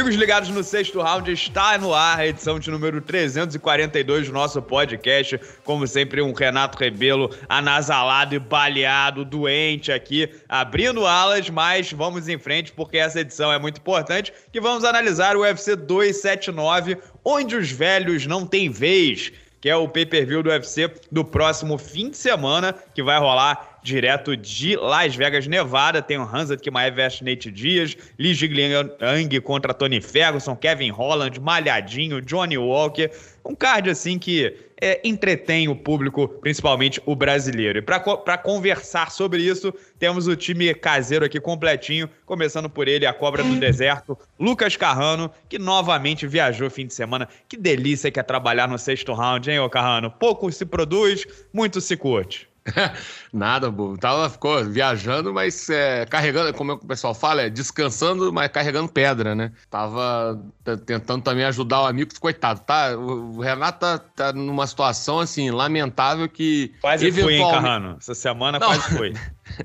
Amigos ligados no sexto round, está no ar a edição de número 342 do nosso podcast. Como sempre, um Renato Rebelo anasalado e baleado, doente aqui, abrindo alas, mas vamos em frente porque essa edição é muito importante, que vamos analisar o UFC 279, onde os velhos não têm vez que é o pay-per-view do UFC do próximo fim de semana, que vai rolar direto de Las Vegas, Nevada. Tem o Hansa Kimaev versus Nate Dias, Li Jigliang contra Tony Ferguson, Kevin Holland, Malhadinho, Johnny Walker. Um card assim que é, entretém o público, principalmente o brasileiro. E para conversar sobre isso, temos o time caseiro aqui completinho, começando por ele, a cobra do deserto, Lucas Carrano, que novamente viajou fim de semana. Que delícia que é trabalhar no sexto round, hein, ô Carrano? Pouco se produz, muito se curte. Nada, bobo. Tava, ficou viajando, mas é, carregando, como o pessoal fala, é descansando, mas carregando pedra, né? Tava tentando também ajudar o amigo, coitado, tá? O Renato tá, tá numa situação, assim, lamentável que... Quase eventualmente... foi, hein, Carrano? Essa semana Não. quase foi.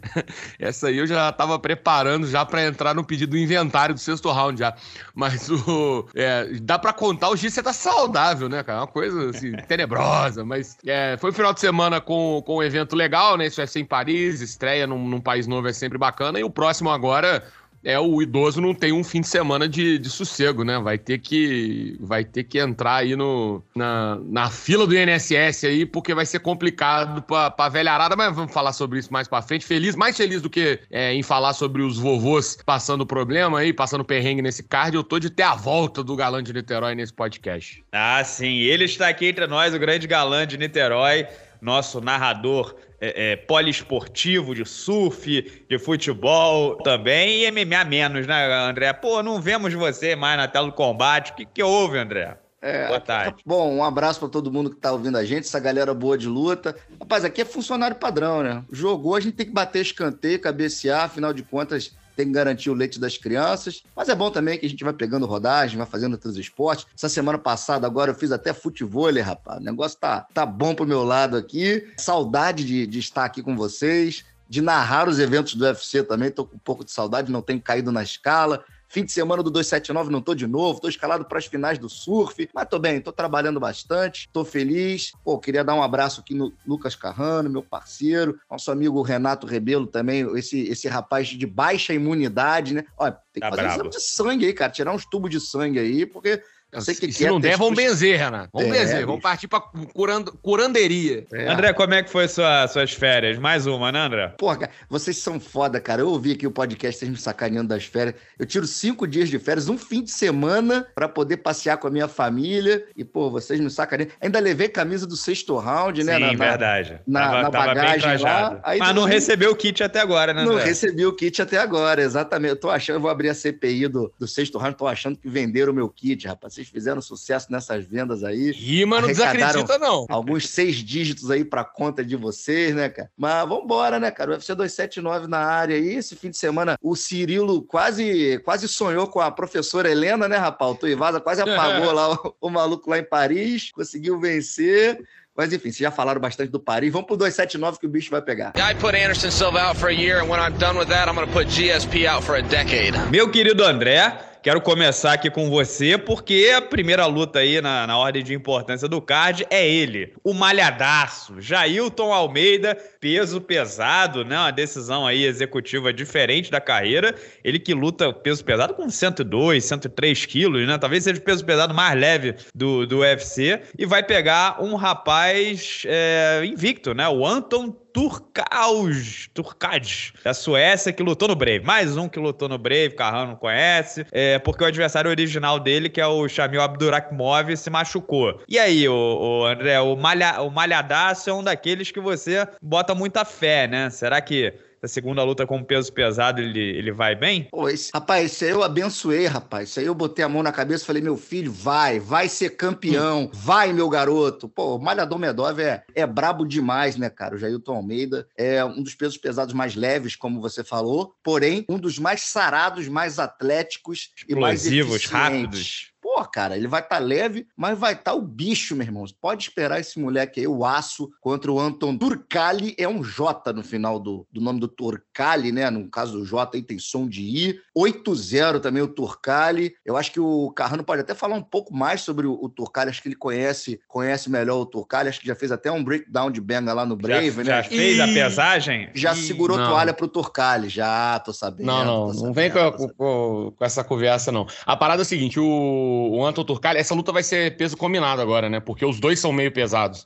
Essa aí eu já tava preparando já para entrar no pedido do inventário do sexto round já. Mas o... É, dá para contar, o você tá saudável, né, cara? É uma coisa, assim, tenebrosa, mas é, foi um final de semana com, com um evento legal, né? Isso é em Paris, estreia num, num país novo é sempre bacana. E o próximo agora é o idoso não tem um fim de semana de, de sossego, né? Vai ter que vai ter que entrar aí no, na, na fila do INSS aí, porque vai ser complicado pra, pra velharada, mas vamos falar sobre isso mais pra frente. Feliz, mais feliz do que é, em falar sobre os vovôs passando problema aí, passando perrengue nesse card, eu tô de ter a volta do galã de Niterói nesse podcast. Ah, sim, ele está aqui entre nós, o grande galã de Niterói, nosso narrador é, é, poliesportivo, de surf, de futebol também, e MMA menos, né, André? Pô, não vemos você mais na tela do combate. O que, que houve, André? É, boa tarde. Bom, um abraço para todo mundo que tá ouvindo a gente, essa galera boa de luta. Rapaz, aqui é funcionário padrão, né? Jogou, a gente tem que bater escanteio, cabecear, afinal de contas, tem que garantir o leite das crianças. Mas é bom também que a gente vai pegando rodagem, vai fazendo outros esportes. Essa semana passada, agora, eu fiz até futebol, rapaz. O negócio tá, tá bom pro meu lado aqui. Saudade de, de estar aqui com vocês de narrar os eventos do UFC também. Tô com um pouco de saudade, não tenho caído na escala. Fim de semana do 279 não tô de novo, tô escalado para as finais do surf, mas tô bem, tô trabalhando bastante, tô feliz. Pô, queria dar um abraço aqui no Lucas Carrano, meu parceiro, nosso amigo Renato Rebelo também, esse, esse rapaz de baixa imunidade, né? Olha, tem que tá fazer bravo. exame de sangue aí, cara, tirar uns tubos de sangue aí, porque que se não der, vamos benzer, Renato. Vamos é, benzer, bicho. vamos partir pra curando, curanderia. É. André, como é que foi sua, suas férias? Mais uma, né, André? Porra, vocês são foda, cara. Eu ouvi aqui o podcast, vocês me sacaneando das férias. Eu tiro cinco dias de férias, um fim de semana, pra poder passear com a minha família. E, pô, vocês me sacaneando. Ainda levei camisa do sexto round, né? Sim, na, verdade. Na, tava, na bagagem lá. Aí, Mas não recebeu o kit até agora, né, André? Não recebi o kit até agora, exatamente. Eu tô achando, eu vou abrir a CPI do, do sexto round, tô achando que venderam o meu kit, rapaz. Vocês fizeram sucesso nessas vendas aí. Rima não desacredita, não. Alguns seis dígitos aí pra conta de vocês, né, cara? Mas vambora, né, cara? O UFC 279 na área aí. Esse fim de semana, o Cirilo quase, quase sonhou com a professora Helena, né, rapaz? O Tuivasa quase apagou lá o, o maluco lá em Paris, conseguiu vencer. Mas enfim, vocês já falaram bastante do Paris. Vamos pro 279 que o bicho vai pegar. I put Anderson Silva out for a year and when I'm done with that, I'm going to put GSP out for a decade. Meu querido André, Quero começar aqui com você, porque a primeira luta aí na, na ordem de importância do card é ele, o malhadaço, Jailton Almeida, peso pesado, né? Uma decisão aí executiva diferente da carreira. Ele que luta peso pesado com 102, 103 quilos, né? Talvez seja o peso pesado mais leve do, do UFC. E vai pegar um rapaz é, invicto, né? O Anton Turkaus, Turkad, da Suécia, que lutou no Brave. Mais um que lutou no Brave, Carrão não conhece, é, porque o adversário original dele, que é o Shamil Abdurakhimov, se machucou. E aí, o, o André, o, malha, o malhadaço é um daqueles que você bota muita fé, né? Será que a segunda luta com peso pesado, ele, ele vai bem? Pô, esse, rapaz, isso aí eu abençoei, rapaz. Isso aí eu botei a mão na cabeça e falei, meu filho, vai, vai ser campeão, hum. vai, meu garoto. Pô, o Malhador Medov é, é brabo demais, né, cara? O Jailton Almeida é um dos pesos pesados mais leves, como você falou, porém, um dos mais sarados, mais atléticos Explosivos, e mais rápidos pô, cara, ele vai estar tá leve, mas vai estar tá o bicho, meu irmão. Pode esperar esse moleque aí, o aço, contra o Anton Turcali. É um J no final do, do nome do Turcali, né? No caso do J aí tem som de I. 8-0 também o Turcali. Eu acho que o Carrano pode até falar um pouco mais sobre o, o Turcali. Acho que ele conhece, conhece melhor o Turcali. Acho que já fez até um breakdown de Benga lá no Brave, já, né? Já fez a pesagem? Já e... segurou não. toalha pro Turcali, já, tô sabendo. Não, não, sabendo, não vem com, com, com, essa conversa, não. A parada é a seguinte: o, o Anton Turcali, essa luta vai ser peso combinado agora, né? Porque os dois são meio pesados.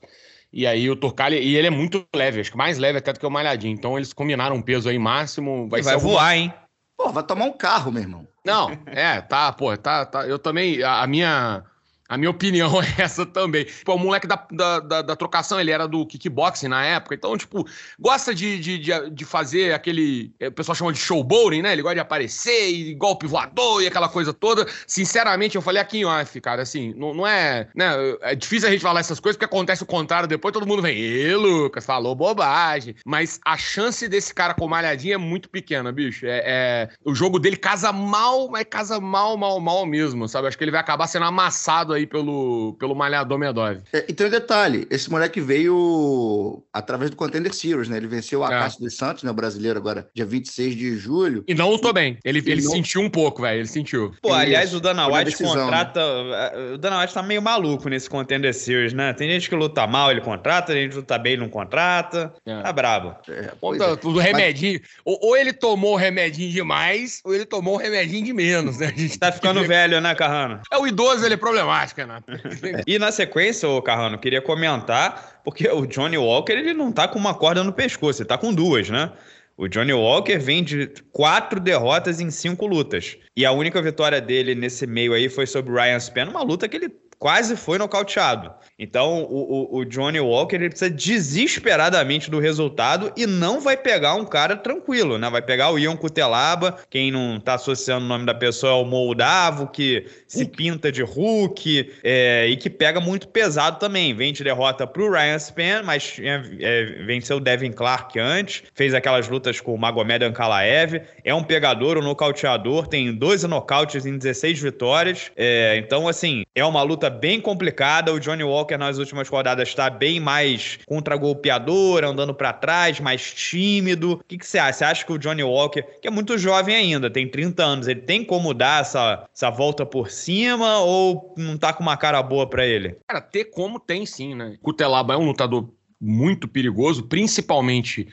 E aí o Turcali, e ele é muito leve, acho que mais leve até do que o Malhadinho. Então eles combinaram um peso aí máximo. Vai, vai voar, hein? Pô, vai tomar um carro, meu irmão. Não, é, tá, pô, tá, tá. Eu também, a, a minha a minha opinião é essa também. Tipo, o moleque da, da, da, da, trocação, ele era do kickboxing na época, então, tipo, gosta de, de, de, fazer aquele. É, o pessoal chama de showboating, né? Ele gosta de aparecer e golpe voador e aquela coisa toda. Sinceramente, eu falei aqui em off, cara, assim, não, não é. Né, é difícil a gente falar essas coisas porque acontece o contrário depois, todo mundo vem, ê, Lucas, falou bobagem. Mas a chance desse cara com malhadinha é muito pequena, bicho. É, é, o jogo dele casa mal, mas casa mal, mal, mal mesmo, sabe? Acho que ele vai acabar sendo amassado aí aí pelo, pelo malhador Medov. É, e tem um detalhe: esse moleque veio através do Contender Series, né? Ele venceu o Acácio é. dos Santos, né? O brasileiro, agora, dia 26 de julho. E não lutou bem. Ele, ele não... sentiu um pouco, velho. Ele sentiu. Pô, aliás, o Dana White decisão, né? contrata. Né? O Dana White tá meio maluco nesse Contender Series, né? Tem gente que luta mal, ele contrata, tem gente que luta bem, ele não contrata. É. Tá brabo. É, Conta é. tudo remedinho. Mas... Ou, ou, ele tomou remedinho demais, ou ele tomou remedinho de menos, né? A gente tá ficando velho, né, Carrano? É o idoso, ele é problemático. Renato. e na sequência, ô Carrano, queria comentar, porque o Johnny Walker ele não tá com uma corda no pescoço, ele tá com duas, né? O Johnny Walker vem de quatro derrotas em cinco lutas. E a única vitória dele nesse meio aí foi sobre o Ryan Spann, uma luta que ele quase foi nocauteado. Então, o, o, o, Johnny Walker ele precisa desesperadamente do resultado e não vai pegar um cara tranquilo, né? Vai pegar o Ion Cutelaba, quem não tá associando o nome da pessoa é o Moldavo, que se pinta de Hulk é, e que pega muito pesado também. Vem de derrota pro Ryan Span, mas é, é, venceu o Devin Clark antes, fez aquelas lutas com o Magomed Ankalaev. É um pegador, um nocauteador, tem 12 nocautes em 16 vitórias. É, então, assim, é uma luta bem complicada. O Johnny Walker nas últimas rodadas está bem mais contra-golpeador, andando para trás, mais tímido. O que, que você acha? Você acha que o Johnny Walker, que é muito jovem ainda, tem 30 anos, ele tem como dar essa, essa volta por cima ou não tá com uma cara boa para ele? Cara, ter como tem sim, né? Cutelaba é um lutador muito perigoso, principalmente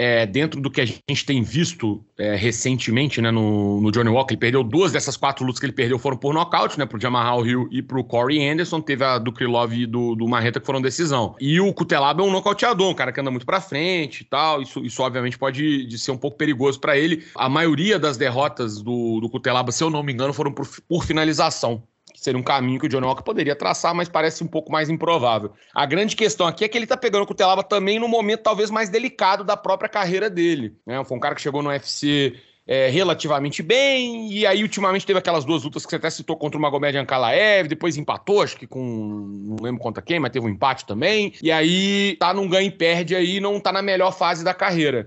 é, dentro do que a gente tem visto é, recentemente né, no, no, Johnny Walker, ele perdeu duas dessas quatro lutas que ele perdeu foram por nocaute, né? Pro Jamal Hill e pro Corey Anderson. Teve a do Krylov e do, do Marreta que foram decisão. E o Cutelaba é um nocauteador, um cara que anda muito pra frente e tal. Isso, isso obviamente pode de ser um pouco perigoso para ele. A maioria das derrotas do, do Cutelaba, se eu não me engano, foram por, por finalização que seria um caminho que o Johnny Walker poderia traçar, mas parece um pouco mais improvável. A grande questão aqui é que ele tá pegando o Cutelaba também no momento talvez mais delicado da própria carreira dele. Né? Foi um cara que chegou no UFC é, relativamente bem, e aí ultimamente teve aquelas duas lutas que você até citou contra o Magomed Ankalaev, depois empatou, acho que com, não lembro contra quem, mas teve um empate também, e aí tá num ganho e perde aí, não tá na melhor fase da carreira.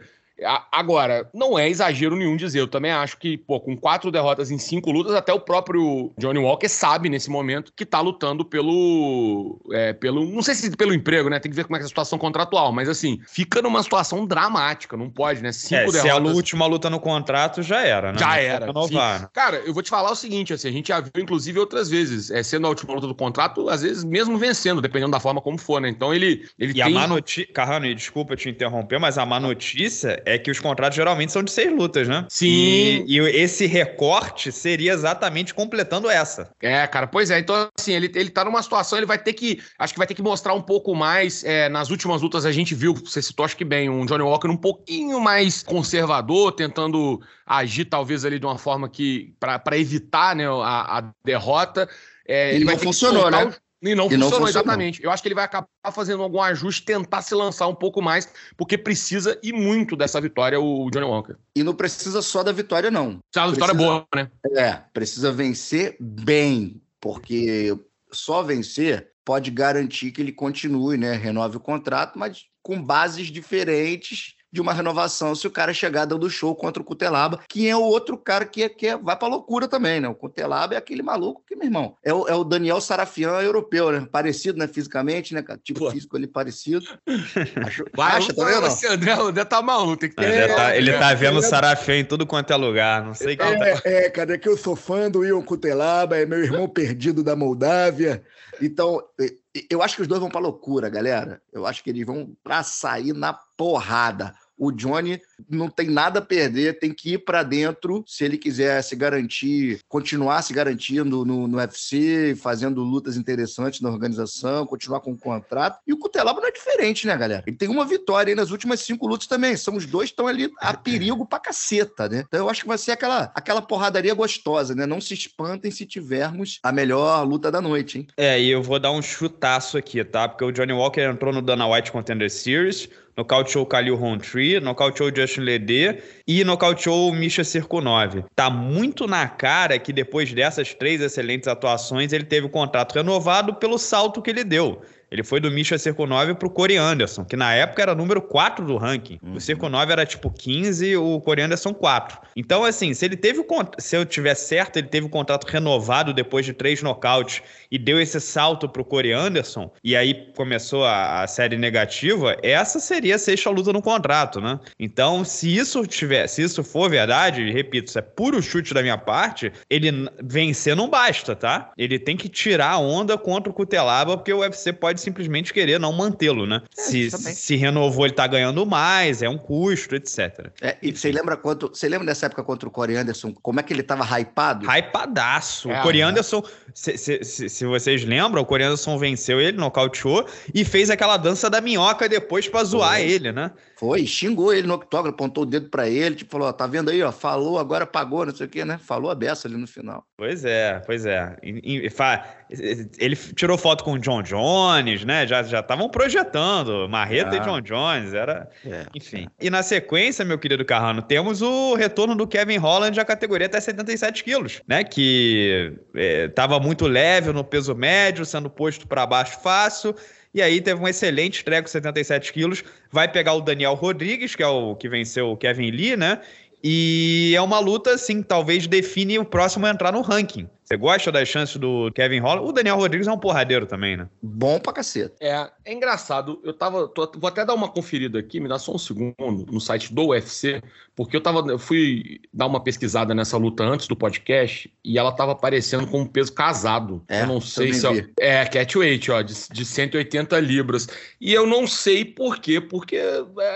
Agora, não é exagero nenhum dizer. Eu também acho que, pô, com quatro derrotas em cinco lutas, até o próprio Johnny Walker sabe nesse momento que tá lutando pelo. É, pelo não sei se pelo emprego, né? Tem que ver como é, é a situação contratual, mas assim, fica numa situação dramática, não pode, né? Cinco é, derrotas. Se a última luta no contrato já era, né? Já era. Renovar, Cara, eu vou te falar o seguinte: assim, a gente já viu, inclusive, outras vezes, é, sendo a última luta do contrato, às vezes mesmo vencendo, dependendo da forma como for, né? Então ele. ele e tem... a má notícia. Carrano, desculpa te interromper, mas a má notícia é que os contratos geralmente são de seis lutas, né? Sim. E, e, esse recorte seria exatamente completando essa. É, cara, pois é. Então, assim, ele, ele tá numa situação, ele vai ter que. Acho que vai ter que mostrar um pouco mais. É, nas últimas lutas a gente viu, você citou, acho que bem, um Johnny Walker um pouquinho mais conservador, tentando agir talvez ali de uma forma que. para evitar né, a, a derrota. É, ele não funcionou, né? O... E não, e funcionou, não exatamente. Eu acho que ele vai acabar fazendo algum ajuste, tentar se lançar um pouco mais, porque precisa e muito dessa vitória o Johnny Walker. E não precisa só da vitória, não. Só da vitória boa, né? É, precisa vencer bem, porque só vencer pode garantir que ele continue, né? Renove o contrato, mas com bases diferentes de uma renovação se o cara chegar dando show contra o Cutelaba, que é o outro cara que, é, que é, vai pra loucura também, né? O Cutelaba é aquele maluco que, meu irmão, é o, é o Daniel Sarafian europeu, né? Parecido, né? Fisicamente, né? Tipo Pô. físico ali parecido. Acho, vai, acha, tá vendo? André, André tá maluco, tem que ter. É, tá, ele tá vendo o Sarafian em tudo quanto é lugar, não sei quem é, tá... é, cara, é que eu sou fã do Ion Cutelaba, é meu irmão perdido da Moldávia. Então, eu acho que os dois vão pra loucura, galera. Eu acho que eles vão pra sair na porrada o Johnny não tem nada a perder, tem que ir para dentro se ele quiser se garantir, continuar se garantindo no, no UFC, fazendo lutas interessantes na organização, continuar com o contrato. E o Cutelaba não é diferente, né, galera? Ele tem uma vitória aí nas últimas cinco lutas também. São os dois estão ali a perigo pra caceta, né? Então eu acho que vai ser aquela, aquela porradaria gostosa, né? Não se espantem se tivermos a melhor luta da noite, hein? É, e eu vou dar um chutaço aqui, tá? Porque o Johnny Walker entrou no Dana White Contender Series, nocauteou Khalil Rountree, nocauteou Justin Lede e nocauteou Misha Cirkunov. Tá muito na cara que depois dessas três excelentes atuações ele teve o contrato renovado pelo salto que ele deu. Ele foi do Misha Cirkunov pro Corey Anderson, que na época era número 4 do ranking. Uhum. O Cirkunov era tipo 15, o Corey Anderson 4. Então, assim, se ele teve o se eu tiver certo, ele teve o contrato renovado depois de três nocautes e deu esse salto pro Corey Anderson, e aí começou a, a série negativa, essa seria a sexta luta no contrato, né? Então, se isso tiver, se isso for verdade, repito, isso é puro chute da minha parte, ele vencer não basta, tá? Ele tem que tirar a onda contra o Cutelaba, porque o UFC pode simplesmente querer não mantê-lo, né? É, se, se renovou, ele tá ganhando mais, é um custo, etc. É, e você lembra quanto. Você lembra dessa época contra o Corey Anderson? Como é que ele tava hypado? Hypadaço. É, o Corey Anderson, se, se, se, se, vocês lembram, o Corey Anderson venceu ele, nocauteou e fez aquela dança da minhoca depois pra zoar Foi. ele, né? Foi, xingou ele no octógono, apontou o dedo para ele, tipo, falou, ó, tá vendo aí, ó, falou, agora pagou, não sei o quê, né? Falou a beça ali no final. Pois é, pois é. Ele tirou foto com o John Jones, né? Já estavam projetando Marreta ah. e John Jones, era... É. Enfim. E na sequência, meu querido Carrano, temos o retorno do Kevin Holland à categoria até 77 quilos, né? Que estava é, muito leve no peso médio, sendo posto para baixo fácil, e aí teve um excelente estreia com 77 quilos. Vai pegar o Daniel Rodrigues, que é o que venceu o Kevin Lee, né? E é uma luta, assim, talvez define o próximo a entrar no ranking. Você gosta das chances do Kevin Holland? O Daniel Rodrigues é um porradeiro também, né? Bom pra caceta. É, é engraçado. Eu tava. Tô, vou até dar uma conferida aqui, me dá só um segundo, no site do UFC, porque eu tava. Eu fui dar uma pesquisada nessa luta antes do podcast e ela tava aparecendo com um peso casado. É, eu não sei se. É, é, catweight, ó, de, de 180 libras. E eu não sei por quê, porque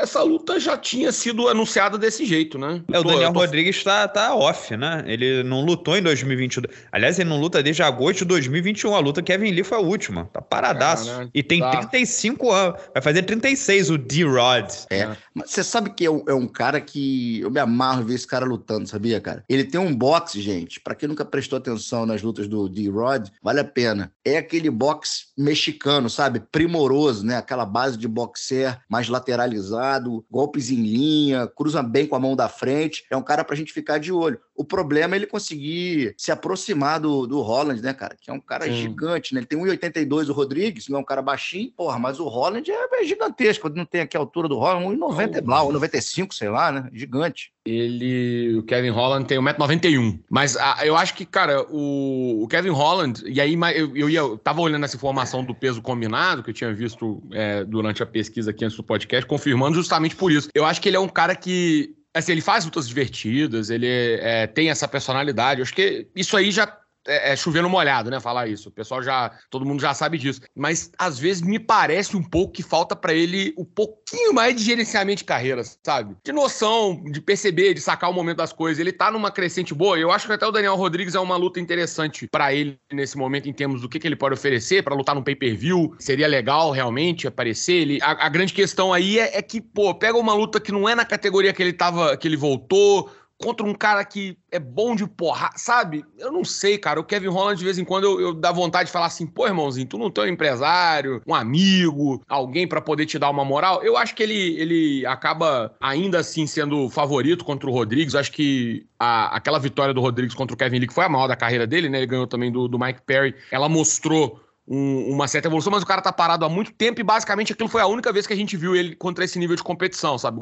essa luta já tinha sido anunciada desse jeito, né? É, o Daniel tô... Rodrigues tá, tá off, né? Ele não lutou em 2022. Aliás, Aliás, ele não luta desde agosto de 2021. A luta Kevin Lee foi a última. Tá paradaço. É, né? E tem tá. 35 anos. Vai fazer 36 o D-Rod. É. Mas você sabe que é um, é um, cara que. Eu me amarro ver esse cara lutando, sabia, cara? Ele tem um boxe, gente. Para quem nunca prestou atenção nas lutas do D-Rod, vale a pena. É aquele boxe mexicano, sabe? Primoroso, né? Aquela base de boxer mais lateralizado, golpes em linha, cruza bem com a mão da frente. É um cara pra gente ficar de olho. O problema é ele conseguir se aproximar do, do Holland, né, cara? Que é um cara Sim. gigante, né? Ele tem 1,82 o Rodrigues, não é um cara baixinho, porra, mas o Holland é, é gigantesco. Não tem aqui a altura do Holland, 1,90 é blau, 1,95, sei lá, né? Gigante. Ele, o Kevin Holland tem 1,91m. Mas a, ah, eu acho que, cara, o, o Kevin Holland, e aí eu, eu, ia, eu tava olhando essa informação do peso combinado, que eu tinha visto é, durante a pesquisa aqui antes do podcast, confirmando justamente por isso. Eu acho que ele é um cara que Assim, ele faz lutas divertidas, ele é, tem essa personalidade. Eu acho que isso aí já é, é chovendo molhado, né? Falar isso. O pessoal já. Todo mundo já sabe disso. Mas às vezes me parece um pouco que falta para ele um pouquinho mais de gerenciamento de carreira, sabe? De noção, de perceber, de sacar o momento das coisas. Ele tá numa crescente boa. Eu acho que até o Daniel Rodrigues é uma luta interessante para ele nesse momento, em termos do que, que ele pode oferecer para lutar no pay-per-view. Seria legal realmente aparecer. Ele, a, a grande questão aí é, é que, pô, pega uma luta que não é na categoria que ele tava, que ele voltou contra um cara que é bom de porra, sabe? Eu não sei, cara. O Kevin Holland, de vez em quando, eu, eu dá vontade de falar assim, pô, irmãozinho, tu não tem um empresário, um amigo, alguém para poder te dar uma moral. Eu acho que ele, ele acaba ainda assim sendo favorito contra o Rodrigues. Acho que a, aquela vitória do Rodrigues contra o Kevin Lee, que foi a maior da carreira dele, né? Ele ganhou também do, do Mike Perry. Ela mostrou um, uma certa evolução, mas o cara tá parado há muito tempo e basicamente aquilo foi a única vez que a gente viu ele contra esse nível de competição, sabe?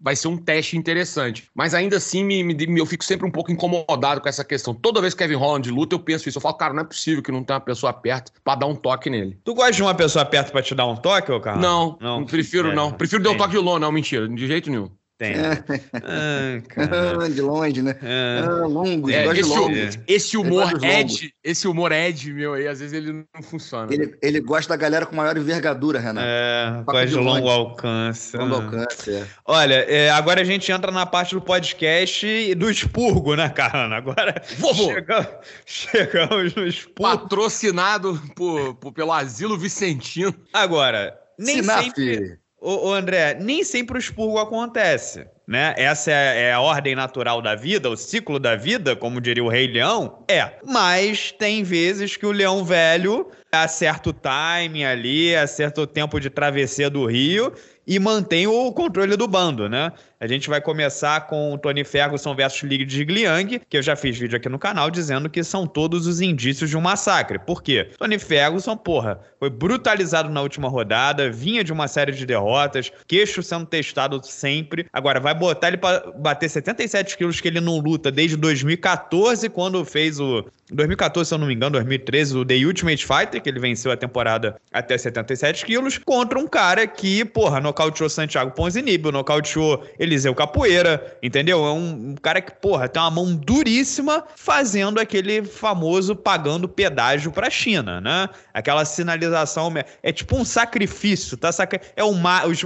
Vai ser um teste interessante. Mas ainda assim, me, me, eu fico sempre um pouco incomodado com essa questão. Toda vez que Kevin Holland luta, eu penso isso. Eu falo, cara, não é possível que não tenha uma pessoa perto pra dar um toque nele. Tu gosta de uma pessoa perto pra te dar um toque, ô cara? Não, não, prefiro é, não. Prefiro dar um toque de longe, não, mentira, de jeito nenhum. Tem. ah, de longe, né? É. Ah, longos, é, esse, longos. esse humor Ed, esse humor Ed, meu, aí às vezes ele não funciona. Ele, ele gosta da galera com maior envergadura, Renato. É, gosta de, de longo alcance. Longo alcance, é. Olha, é, agora a gente entra na parte do podcast e do expurgo, né, Carana? Agora chegamos, chegamos no expurgo. Patrocinado por, por, pelo Asilo Vicentino. Agora, nem Sinaf. sempre Ô, ô, André, nem sempre o expurgo acontece, né? Essa é, é, a ordem natural da vida, o ciclo da vida, como diria o Rei Leão? É. Mas tem vezes que o leão velho acerta o timing ali, acerta o tempo de travessia do rio e mantém o controle do bando, né? A gente vai começar com o Tony Ferguson versus League de Gliang, que eu já fiz vídeo aqui no canal dizendo que são todos os indícios de um massacre. Por quê? Tony Ferguson, porra, foi brutalizado na última rodada, vinha de uma série de derrotas, queixo sendo testado sempre. Agora, vai botar ele para bater 77 quilos que ele não luta desde 2014, quando fez o. 2014, se eu não me engano, 2013, o The Ultimate Fighter, que ele venceu a temporada até 77 quilos, contra um cara que, porra, no nocauteou Santiago Ponzinibbio, nocauteou Eliseu Capoeira, entendeu? É um, um, cara que, porra, tem uma mão duríssima fazendo aquele famoso pagando pedágio pra China, né? Aquela sinalização, é tipo um sacrifício, tá? É um,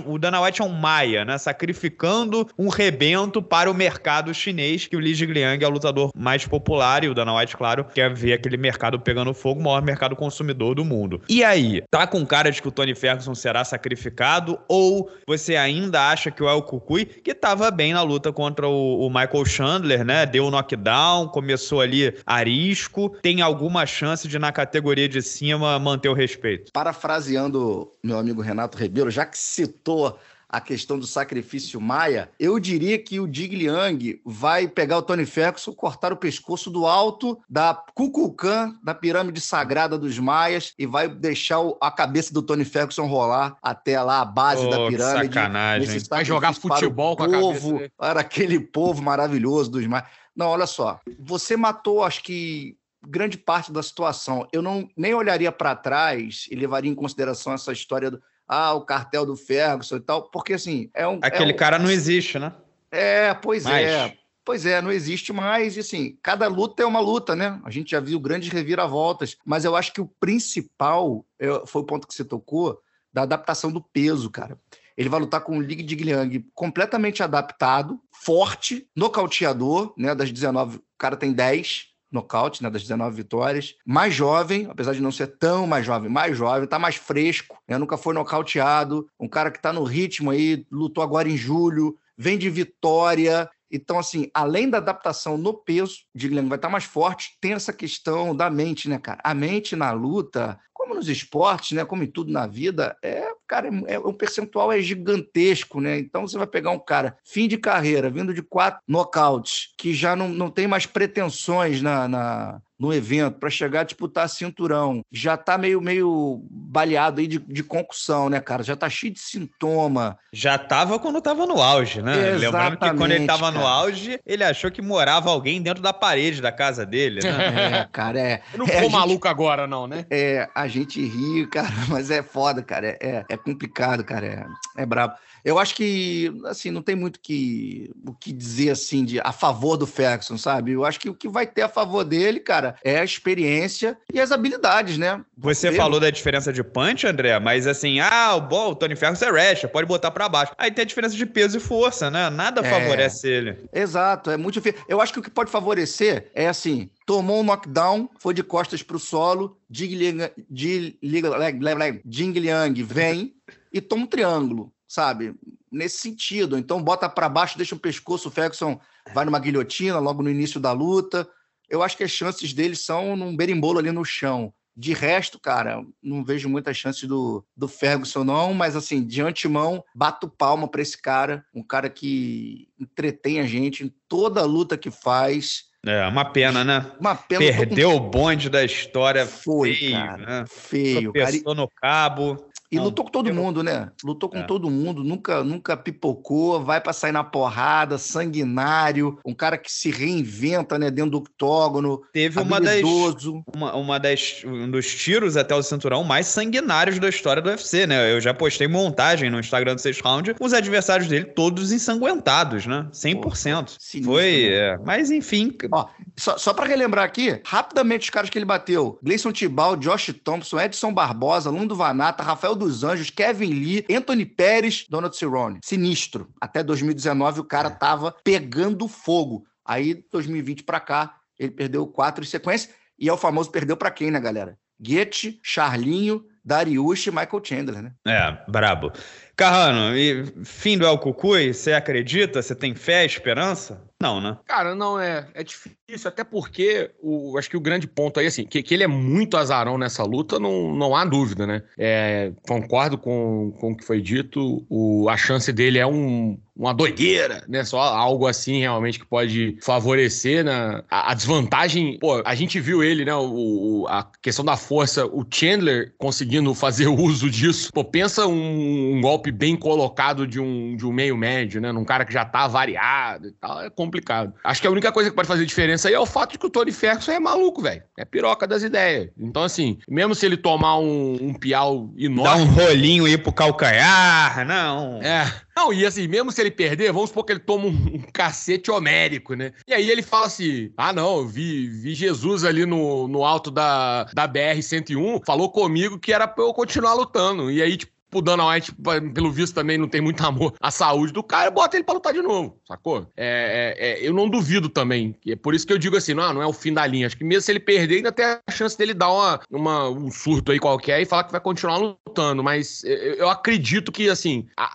o Dana White é um maia, né? Sacrificando um rebento para o mercado chinês, que o Li Jigliang é o lutador mais popular e o Dana White, claro, quer ver aquele mercado pegando fogo, o maior mercado consumidor do mundo. E aí, tá com cara de que o Tony Ferguson será sacrificado ou você ainda acha que o El Cucuy, que estava bem na luta contra o, o, Michael Chandler, né? Deu um knockdown, começou ali arisco, tem alguma chance de na categoria de cima manter o respeito? Parafraseando meu amigo Renato Ribeiro, já que citou a questão do sacrifício maia, eu diria que o Dig Liang vai pegar o Tony Ferguson, cortar o pescoço do alto da Kukulkan, da pirâmide sagrada dos maias, e vai deixar a cabeça do Tony Ferguson rolar até lá a base oh, da pirâmide. Sacanagem. Vai jogar futebol com a povo, cabeça. Para aquele povo maravilhoso dos maias. Não, olha só. Você matou, acho que grande parte da situação. Eu não nem olharia para trás e levaria em consideração essa história do ah, o cartel do Ferguson e tal, porque assim, é um. Aquele é um, cara não existe, né? É, pois mais. é. Pois é, não existe mais. E assim, cada luta é uma luta, né? A gente já viu grandes reviravoltas, mas eu acho que o principal é, foi o ponto que você tocou da adaptação do peso, cara. Ele vai lutar com o Lig de Gliang completamente adaptado, forte, nocauteador, né? Das 19, o cara tem 10 nocaute, né, das 19 vitórias. Mais jovem, apesar de não ser tão mais jovem, mais jovem, tá mais fresco, né, nunca foi nocauteado. Um cara que tá no ritmo aí, lutou agora em julho, vem de vitória. Então, assim, além da adaptação no peso, Diglan vai estar tá mais forte, tem essa questão da mente, né, cara? A mente na luta, como nos esportes, né, como em tudo na vida, é, cara, é, é, o percentual é gigantesco, né? Então você vai pegar um cara, fim de carreira, vindo de quatro nocautes, que já não, não tem mais pretensões na, na no evento para chegar a disputar cinturão, já tá meio, meio baleado aí de, de concussão, né, cara? Já tá cheio de sintoma. Já tava quando tava no auge, né? Exatamente, Lembrando que quando ele tava cara. no auge, ele achou que morava alguém dentro da parede da casa dele, né? É, cara, é. Eu não é, maluco agora, não, né? É, a gente ri, cara, mas é foda, cara. É, é complicado, cara. É, é brabo. Eu acho que, assim, não tem muito que, o que dizer, assim, de, a favor do Ferguson, sabe? Eu acho que o que vai ter a favor dele, cara, é a experiência e as habilidades, né? Você falou da diferença de punch, André, mas assim, ah, o, bom, o Tony Ferguson é Rash, pode botar para baixo. Aí tem a diferença de peso e força, né? Nada é, favorece ele. Exato, é muito difícil. Eu acho que o que pode favorecer é, assim, tomou um knockdown, foi de costas pro solo, Jing Liang vem e toma um triângulo sabe? Nesse sentido. Então bota para baixo, deixa o pescoço, o Ferguson vai numa guilhotina logo no início da luta. Eu acho que as chances dele são num berimbolo ali no chão. De resto, cara, não vejo muitas chances do, do Ferguson, não, mas assim, de antemão, bato palma para esse cara, um cara que entretém a gente em toda a luta que faz É, uma pena, né? Uma pena. Perdeu com... o bonde da história. Foi, feio, cara. Né? Feio. Tropeçou no cabo. E não, lutou com todo mundo, né? Lutou com é. todo mundo, nunca, nunca pipocou, vai pra sair na porrada, sanguinário, um cara que se reinventa, né, dentro do octógono. Teve uma das, uma, uma das, um dos tiros até o cinturão mais sanguinários da história do UFC, né? Eu já postei montagem no Instagram do Six Round, os adversários dele todos ensanguentados, né? 100%. Pô, sinistro, Foi, né? é. mas enfim. Ó, só, só pra relembrar aqui, rapidamente os caras que ele bateu: Gleison Tibal, Josh Thompson, Edson Barbosa, Lundo Vanata, Rafael dos Anjos, Kevin Lee, Anthony Pérez, Donald Cerrone. Sinistro. Até 2019 o cara tava pegando fogo. Aí, 2020 para cá, ele perdeu quatro em sequência. E é o famoso perdeu para quem, né, galera? Goethe, Charlinho, Dariush e Michael Chandler, né? É, brabo. Carrano, e fim do El Cucuy, você acredita? Você tem fé, esperança? Não, né? Cara, não é. É difícil, até porque o, acho que o grande ponto aí, assim, que, que ele é muito azarão nessa luta, não, não há dúvida, né? É, concordo com, com o que foi dito. O, a chance dele é um, uma doideira, né? Só algo assim realmente que pode favorecer né? a, a desvantagem. Pô, a gente viu ele, né? O, a questão da força, o Chandler conseguindo fazer uso disso. Pô, pensa um, um golpe bem colocado de um, de um meio médio, né? Num cara que já tá variado e tal. É complicado. Acho que a única coisa que pode fazer diferença aí é o fato de que o Tony Ferguson é maluco, velho. É piroca das ideias. Então, assim, mesmo se ele tomar um, um piau enorme. Dá um rolinho e ir pro calcanhar, não. É. Não, e assim, mesmo se ele perder, vamos supor que ele toma um, um cacete homérico, né? E aí ele fala assim: ah, não, eu vi, vi Jesus ali no, no alto da, da BR-101, falou comigo que era pra eu continuar lutando. E aí, tipo, o Dana White, pelo visto, também não tem muito amor à saúde do cara, bota ele pra lutar de novo, sacou? É, é, é, eu não duvido também. É por isso que eu digo assim, não, não é o fim da linha. Acho que mesmo se ele perder, ainda tem a chance dele dar uma, uma um surto aí qualquer e falar que vai continuar lutando. Mas eu, eu acredito que, assim, a,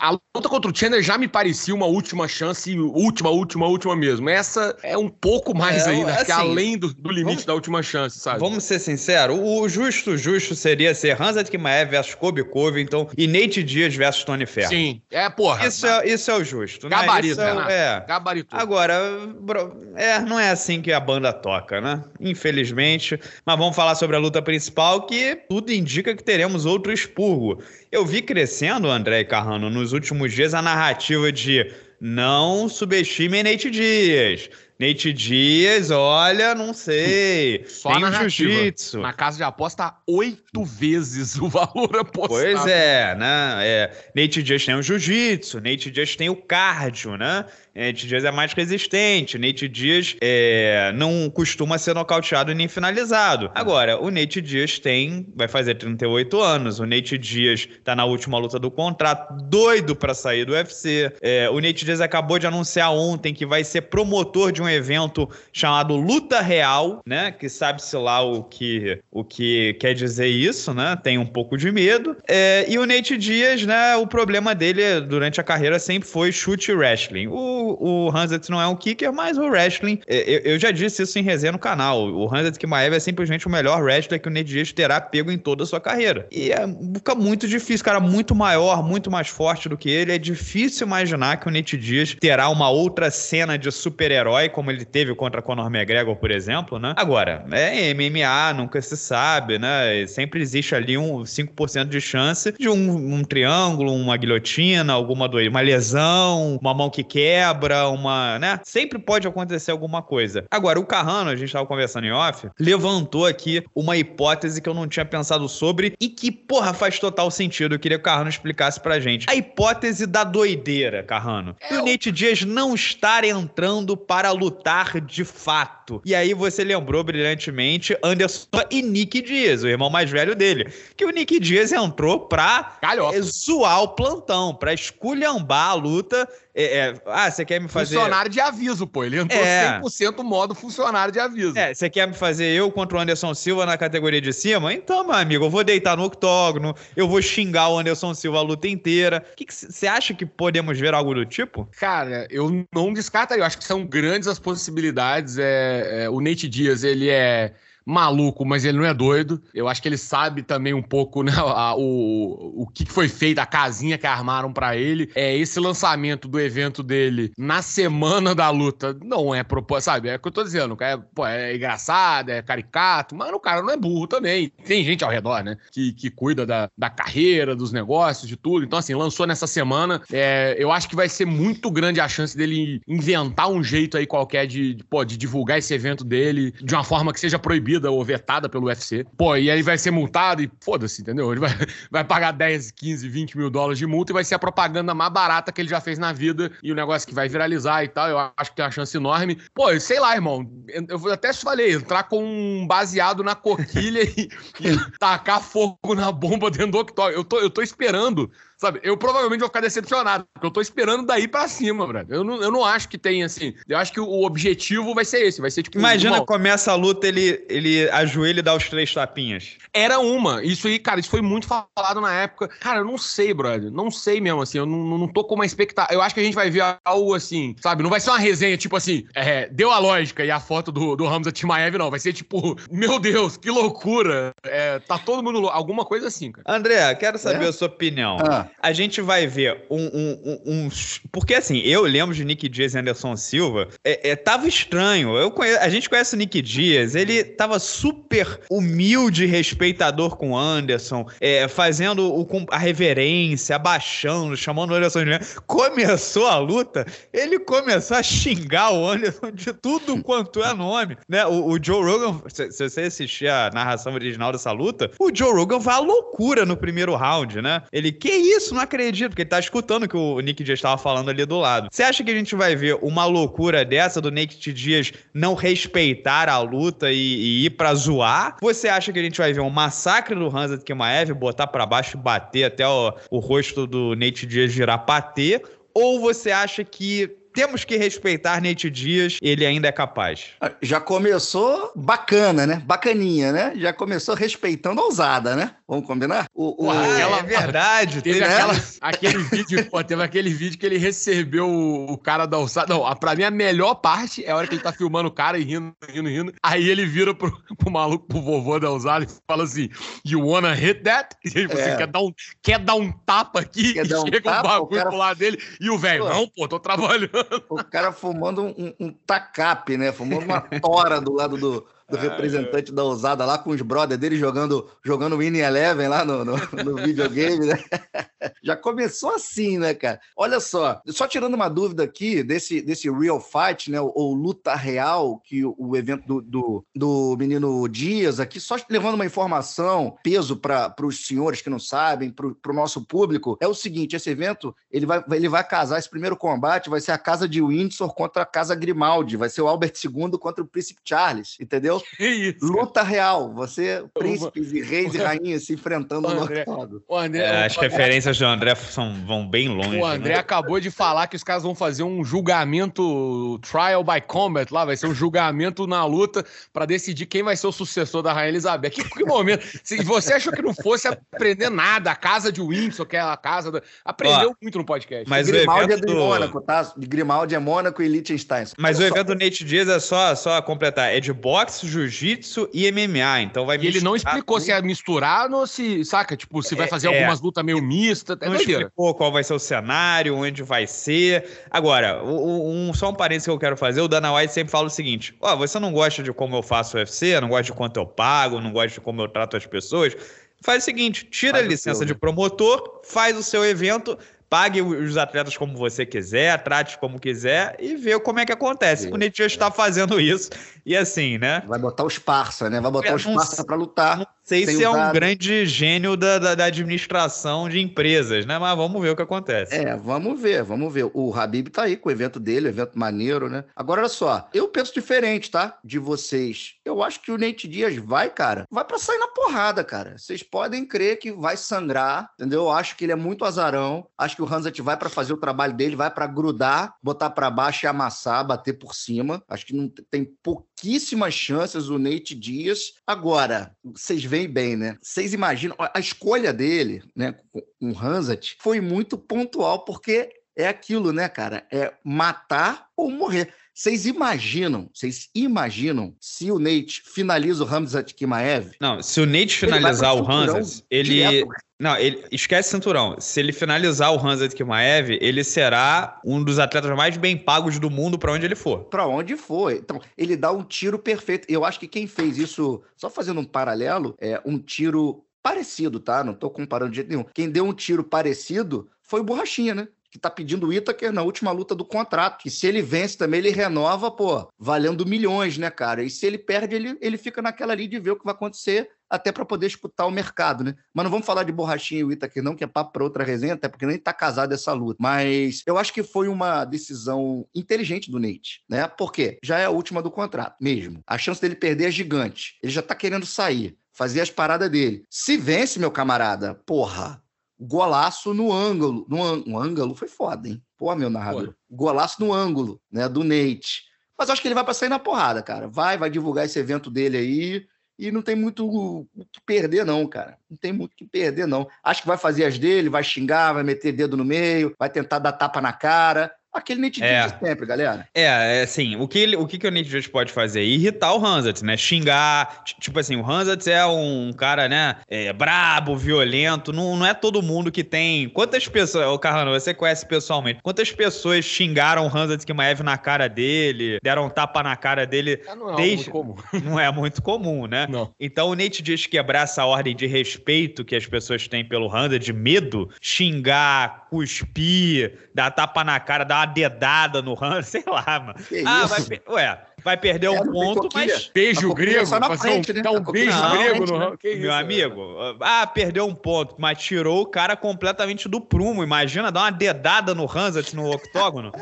a, luta contra o Chandler já me parecia uma última chance, última, última, última mesmo. Essa é um pouco mais é, ainda, assim, que além do, do limite vamos, da última chance, sabe? Vamos ser sinceros, o justo, justo seria ser Hansa Kimaev versus Kobe Covington e Nate Diaz versus Tony Ferro. Sim, é porra. Isso é, isso é o justo, né? Gabarito, né? é. Gabarito. Agora, bro, é, não é assim que a banda toca, né? Infelizmente. Mas vamos falar sobre a luta principal, que tudo indica que teremos outro expurgo. Eu vi crescendo, André Carrano, nos últimos dias a narrativa de não subestime Nate Dias. Nate Dias, olha, não sei. Só tem o jiu-jitsu. Na casa de aposta, oito vezes o valor apostado. Pois é, né? É. Nate Dias tem o jiu-jitsu, Nate Dias tem o cardio, né? Nate Dias é mais resistente. Nate Dias é, não costuma ser nocauteado nem finalizado. Agora, o Nate Dias tem, vai fazer 38 anos. O Nate Dias tá na última luta do contrato, doido para sair do UFC. É, o Nate Dias acabou de anunciar ontem que vai ser promotor de um evento chamado Luta Real, né? Que sabe-se lá o que, o que quer dizer isso, né? Tem um pouco de medo. É, e o Nate Dias, né? O problema dele durante a carreira sempre foi chute wrestling. O o, Hanset não é um kicker, mas o wrestling, é, eu, eu, já disse isso em resenha no canal, o Hanset Kimaev é simplesmente o melhor wrestler que o Nate Diaz terá pego em toda a sua carreira. E é, fica muito difícil, cara, muito maior, muito mais forte do que ele, é difícil imaginar que o Nate Diaz terá uma outra cena de super-herói, como ele teve contra Conor McGregor, por exemplo, né? Agora, é MMA, nunca se sabe, né? Sempre existe ali um 5% de chance de um, um triângulo, uma guilhotina, alguma doença, uma lesão, uma mão que quebra, quebra, uma, né? Sempre pode acontecer alguma coisa. Agora, o Carrano, a gente estava conversando em off, levantou aqui uma hipótese que eu não tinha pensado sobre e que, porra, faz total sentido. Eu queria que o Carrano explicasse pra gente. A hipótese da doideira, Carrano. É, o Nate Dias não estar entrando para lutar de fato. E aí você lembrou brilhantemente Anderson e Nick Dias, o irmão mais velho dele. Que o Nick Dias entrou pra Calhofa. zoar o plantão, pra esculhambar a luta é, é, ah, você quer me fazer. Funcionário de aviso, pô. Ele entrou é. 100% modo funcionário de aviso. É, você quer me fazer eu contra o Anderson Silva na categoria de cima? Então, meu amigo, eu vou deitar no octógono, eu vou xingar o Anderson Silva a luta inteira. O que você acha que podemos ver algo do tipo? Cara, eu não descartaria. Eu acho que são grandes as possibilidades. É, é o Nate Dias, ele é maluco, mas ele não é doido. Eu acho que ele sabe também um pouco né, a, o, o que foi feito, a casinha que armaram para ele. É esse lançamento do evento dele na semana da luta não é propósito, sabe? É o que eu tô dizendo. É, pô, é engraçado, é caricato, mas o cara não é burro também. Tem gente ao redor, né? Que, que cuida da, da carreira, dos negócios, de tudo. Então, assim, lançou nessa semana. É, eu acho que vai ser muito grande a chance dele inventar um jeito aí qualquer de, de, pô, de divulgar esse evento dele de uma forma que seja proibida ou vetada pelo UFC. Pô, e aí vai ser multado e foda-se, entendeu? Ele vai, vai pagar 10, 15, 20 mil dólares de multa e vai ser a propaganda mais barata que ele já fez na vida e o negócio que vai viralizar e tal. Eu acho que tem uma chance enorme. Pô, sei lá, irmão. Eu até falei, entrar com um baseado na coquilha e, e tacar fogo na bomba dentro do octógono. Eu tô, eu tô esperando Sabe, eu provavelmente vou ficar decepcionado, porque eu tô esperando daí pra cima, brother. Eu não, eu não acho que tem, assim. Eu acho que o objetivo vai ser esse, vai ser tipo. Imagina, começa a luta, ele, ele ajoelha e dá os três tapinhas. Era uma. Isso aí, cara, isso foi muito falado na época. Cara, eu não sei, brother. Não sei mesmo, assim. Eu não, não tô com uma expectativa. Eu acho que a gente vai ver algo assim, sabe? Não vai ser uma resenha, tipo assim, é, deu a lógica e a foto do, do Hamza Timaev, não. Vai ser tipo, meu Deus, que loucura. É, tá todo mundo. Alguma coisa assim, cara. André, quero saber é? a sua opinião. Ah a gente vai ver um, um, um, um, Porque assim, eu lembro de Nick Dias e Anderson Silva. É, é, tava estranho. Eu conheço, a gente conhece o Nick Dias, ele tava super humilde, respeitador com o Anderson, é, fazendo o, a reverência, abaixando, chamando o Anderson de. Começou a luta, ele começou a xingar o Anderson de tudo quanto é nome. Né? O, o Joe Rogan, se, se, você assistir a narração original dessa luta, o Joe Rogan vai à loucura no primeiro round, né? Ele, que isso? Isso, não acredito, porque ele tá escutando o que o Nick Dias estava falando ali do lado. Você acha que a gente vai ver uma loucura dessa do Nick Dias não respeitar a luta e, e ir pra zoar? Você acha que a gente vai ver um massacre do Hansa Kimaev, botar para baixo bater até o, o rosto do Nate Dias girar patê? Ou você acha que temos que respeitar Nate Dias, ele ainda é capaz. Já começou bacana, né? Bacaninha, né? Já começou respeitando a ousada, né? Vamos combinar? O, o... é verdade. Teve né? aquela, aquele vídeo, pô, teve aquele vídeo que ele recebeu o cara da ousada. Não, pra mim a melhor parte é a hora que ele tá filmando o cara e rindo, rindo, rindo. Aí ele vira pro, pro maluco, pro vovô da ousada e fala assim: You wanna hit that? E ele fala assim, é. assim, quer dar, um, quer dar um tapa aqui? Quer e chega um, tapa, um bagulho cara... pro lado dele. E o velho, não, pô, tô trabalhando. O cara fumando um, um tacape, né? Fumando uma tora do lado do, do representante da ousada lá com os brothers dele jogando jogando Winning Eleven lá no, no, no videogame, né? Já começou assim, né, cara? Olha só, só tirando uma dúvida aqui desse, desse Real Fight, né? Ou, luta real, que o, o evento do, do, do, menino Dias aqui, só levando uma informação, peso para os senhores que não sabem, para o nosso público, é o seguinte: esse evento ele vai, ele vai casar, esse primeiro combate vai ser a casa de Windsor contra a casa Grimaldi, vai ser o Albert II contra o Príncipe Charles, entendeu? Entendeu? Isso, Luta real. Você, príncipes e reis e rainhas se enfrentando no octógono. É, as referências do André são, vão bem longe. O André né? acabou de falar que os caras vão fazer um julgamento trial by combat lá, vai ser um julgamento na luta para decidir quem vai ser o sucessor da Rainha Elizabeth. Que, que momento? Se você achou que não fosse aprender nada, a casa de Windsor, que é a casa da... Aprendeu Ó, muito no podcast. Mas Grimaldi é de do... Mônaco, tá? Grimaldi é Mônaco e Liechtenstein. Mas Olha o evento do Nate Diaz é só, só completar, é de boxe, jiu-jitsu e MMA. Então vai E ele não explicou se é misturado ou se, saca? Tipo, se vai é, fazer é, algumas lutas meio mistas. É não explicou qual vai ser o cenário, onde vai ser. Agora, um, só um parênteses que eu quero fazer: o Dana White sempre fala o seguinte: Ó, oh, você não gosta de como eu faço o UFC, não gosta de quanto eu pago, não gosta de como eu trato as pessoas. Faz o seguinte: tira faz a licença seu, de promotor, faz o seu evento pague os atletas como você quiser, trate como quiser e vê como é que acontece. Sim, o Nietzsche está fazendo isso. E assim, né? Vai botar os parça, né? Vai botar os parça para lutar. Não sei se é um grande gênio da, da, da, administração de empresas, né? Mas vamos ver o que acontece. É, vamos ver, vamos ver. O Habib tá aí com o evento dele, evento maneiro, né? Agora, olha só, eu penso diferente, tá? De vocês. Eu acho que o Nate Dias vai, cara, vai para sair na porrada, cara. Vocês podem crer que vai sangrar, entendeu? Eu acho que ele é muito azarão. Acho que o Hanzat vai para fazer o trabalho dele, vai para grudar, botar para baixo e amassar, bater por cima. Acho que não tem pouquíssimas chances o Nate Dias. Agora, vocês veem bem, né? Vocês imaginam a escolha dele, né, com o Hanzat foi muito pontual porque é aquilo, né, cara? É matar ou morrer. Vocês imaginam, vocês imaginam se o Nate finaliza o Hamzat Kimaev? Não, se o Nate finalizar o Hamzat, ele... Direto. Não, ele esquece cinturão. Se ele finalizar o Hamzat Kimaev, ele será um dos atletas mais bem pagos do mundo para onde ele for. Para onde for. Então, ele dá um tiro perfeito. Eu acho que quem fez isso, só fazendo um paralelo, é um tiro parecido, tá? Não tô comparando de jeito nenhum. Quem deu um tiro parecido foi o Borrachinha, né? Que tá pedindo o Itaker na última luta do contrato. E se ele vence também, ele renova, pô, valendo milhões, né, cara? E se ele perde, ele, ele fica naquela ali de ver o que vai acontecer, até para poder escutar o mercado, né? Mas não vamos falar de Borrachinha e o Itaker, não, que é papo para outra resenha, até porque nem tá casado essa luta. Mas eu acho que foi uma decisão inteligente do Nate, né? Porque já é a última do contrato mesmo. A chance dele perder é gigante. Ele já tá querendo sair fazer as paradas dele. Se vence, meu camarada, porra, golaço no ângulo. No um ângulo foi foda, hein? Pô, meu narrador. Pô. Golaço no ângulo, né? Do Nate. Mas acho que ele vai pra sair na porrada, cara. Vai, vai divulgar esse evento dele aí. E não tem muito o que perder, não, cara. Não tem muito o que perder, não. Acho que vai fazer as dele, vai xingar, vai meter dedo no meio, vai tentar dar tapa na cara. Aquele Nate é. Sempre, galera. É, é assim, o que, ele, o que, que o Nate Diaz pode fazer? Irritar o Hanzat, né? Xingar. Tipo assim, o Hanzat é um cara, né? É, brabo, violento. Não, não é todo mundo que tem. Quantas pessoas. Ô, Carlano, você conhece pessoalmente. Quantas pessoas xingaram o Hanzat Kimaev na cara dele, deram um tapa na cara dele? É, não é desde... muito comum. Não é muito comum, né? Não. Então o Nate Diaz quebrar essa ordem de respeito que as pessoas têm pelo Hanzat, de medo, xingar, cuspir, dar tapa na cara, dar uma dedada no Hunter, sei lá, mano. Que ah, isso? vai. Ué, vai perder um ponto, mas. Beijo grego, na frente, um, né? Dá um beijo não, grego no né? Meu amigo, ah, perdeu um ponto, mas tirou o cara completamente do prumo. Imagina dar uma dedada no Hanzat no octógono.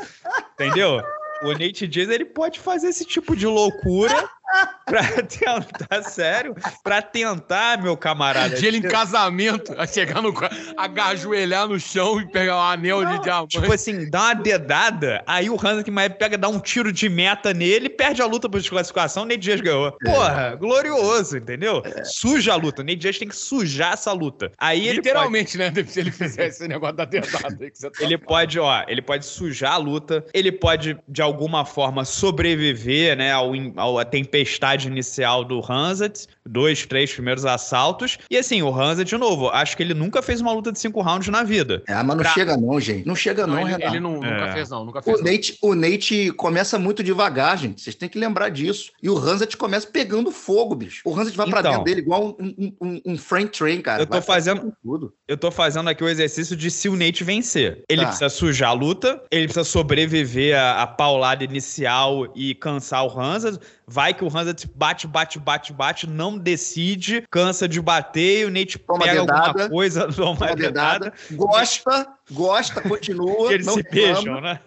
entendeu? O Nate Diaz ele pode fazer esse tipo de loucura pra tentar, sério, pra tentar, meu camarada. De ele em casamento, a chegar no. agajoelhar no chão e pegar um anel não, de diamante. Tipo assim, dá uma dedada, aí o Hansa que mais pega, dá um tiro de meta nele, perde a luta por desclassificação, o Nate Diaz ganhou. É. Porra, glorioso, entendeu? É. Suja a luta. O Nate Diaz tem que sujar essa luta. Aí Literalmente, pode... né? Se ele fizer esse negócio da dedada aí que você tá Ele falando. pode, ó, ele pode sujar a luta, ele pode, de alguma forma, sobreviver, né, ao, ao a tempestade tempestade inicial do Hanzat, dois, três primeiros assaltos. E assim, o Hanzat, de novo, acho que ele nunca fez uma luta de cinco rounds na vida. É, mas não pra... chega não, gente. Não chega não, não ele, Renato. Ele não, é. nunca fez não, nunca fez o, Nate, o Nate começa muito devagar, gente. Vocês têm que lembrar disso. E o Hanzat começa pegando fogo, bicho. O Hanzat vai então, pra dentro dele igual um, um, um Frank Train, cara. Eu tô fazendo tudo. Eu tô fazendo aqui o exercício de se o Nate vencer. Ele tá. precisa sujar a luta, ele precisa sobreviver à, à paulada inicial e cansar o Hanzat. Vai que o Hanzat bate, bate, bate, bate, não decide, cansa de bater e o Nate toma pega dedada, alguma coisa, toma, toma dedada, gosta, gosta, continua. eles se beijam, né?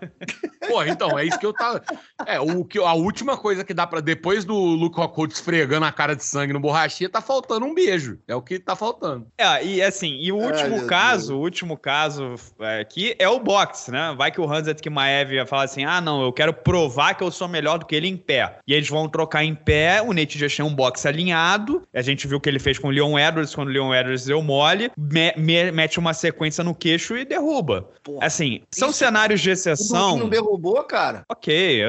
Pô, então, é isso que eu tava. É, o que, a última coisa que dá para Depois do Luke Rockhold esfregando a cara de sangue no borrachinha, tá faltando um beijo. É o que tá faltando. É, e assim, e o último Ai, caso, o último caso aqui é o boxe, né? Vai que o Hanzat Kimaev ia falar assim: ah, não, eu quero provar que eu sou melhor do que ele em pé. E eles vão trocar em pé, o Nate já tinha um boxe alinhado. A gente viu o que ele fez com o Leon Edwards quando o Leon Edwards deu mole, me, me, mete uma sequência no queixo e derruba. Porra, assim, são cenários de exceção. não derrubou, cara. Ok,